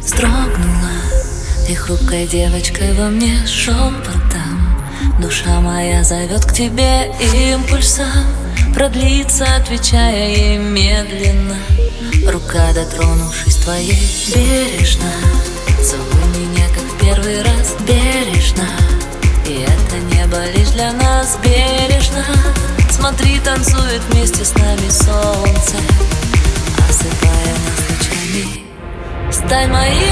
Строгнула и хрупкой девочкой во мне шепотом Душа моя зовет к тебе импульсом. Продлится, отвечая ей медленно. Рука, дотронувшись твоей бережно Целуй меня, как в первый раз бережно. И это небо лишь для нас бережно. Смотри, танцует вместе с нами солнце. Осыпая нас лучами. Стань моим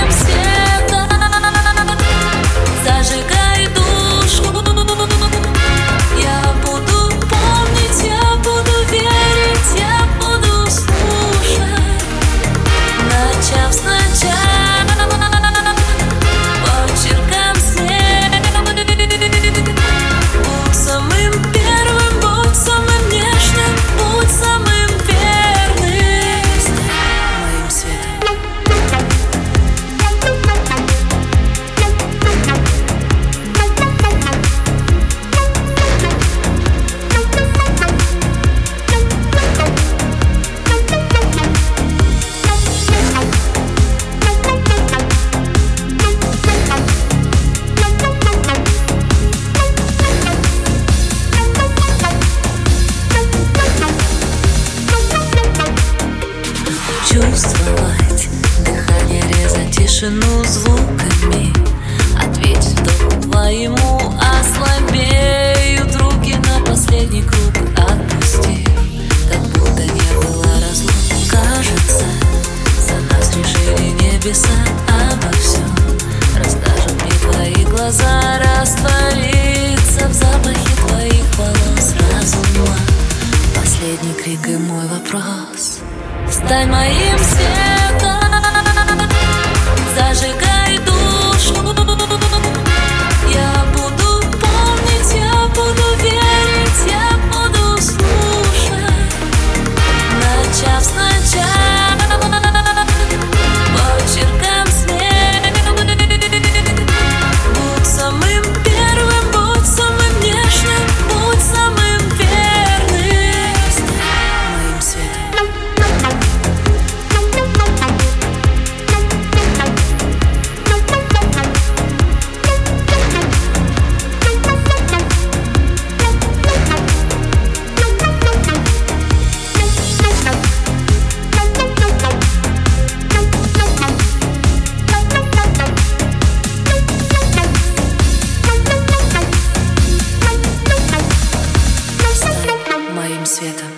Чувствовать. Дыхание, резать тишину звуками. Ответить вдоху твоему ослабеют руки на последний круг Отпусти, как будто не было разлук Кажется, за нас решили небеса обо всем. Расскажут мне твои глаза раствориться В запахе твоих волос разума. Последний крик и мой вопрос Стань моим светом светом.